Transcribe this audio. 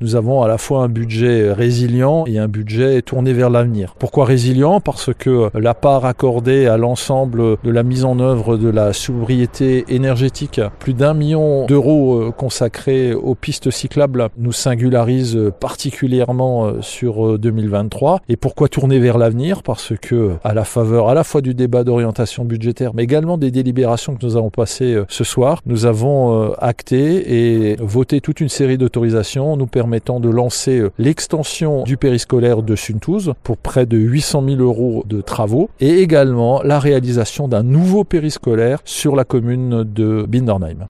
Nous avons à la fois un budget résilient et un budget tourné vers l'avenir. Pourquoi résilient? Parce que la part accordée à l'ensemble de la mise en œuvre de la sobriété énergétique, plus d'un million d'euros consacrés aux pistes cyclables, nous singularise particulièrement sur 2023. Et pourquoi tourner vers l'avenir? Parce que à la faveur à la fois du débat d'orientation budgétaire, mais également des délibérations que nous avons passées ce soir, nous avons acté et voté toute une série d'autorisations nous de lancer l'extension du périscolaire de Suntouze pour près de 800 000 euros de travaux et également la réalisation d'un nouveau périscolaire sur la commune de Bindernheim.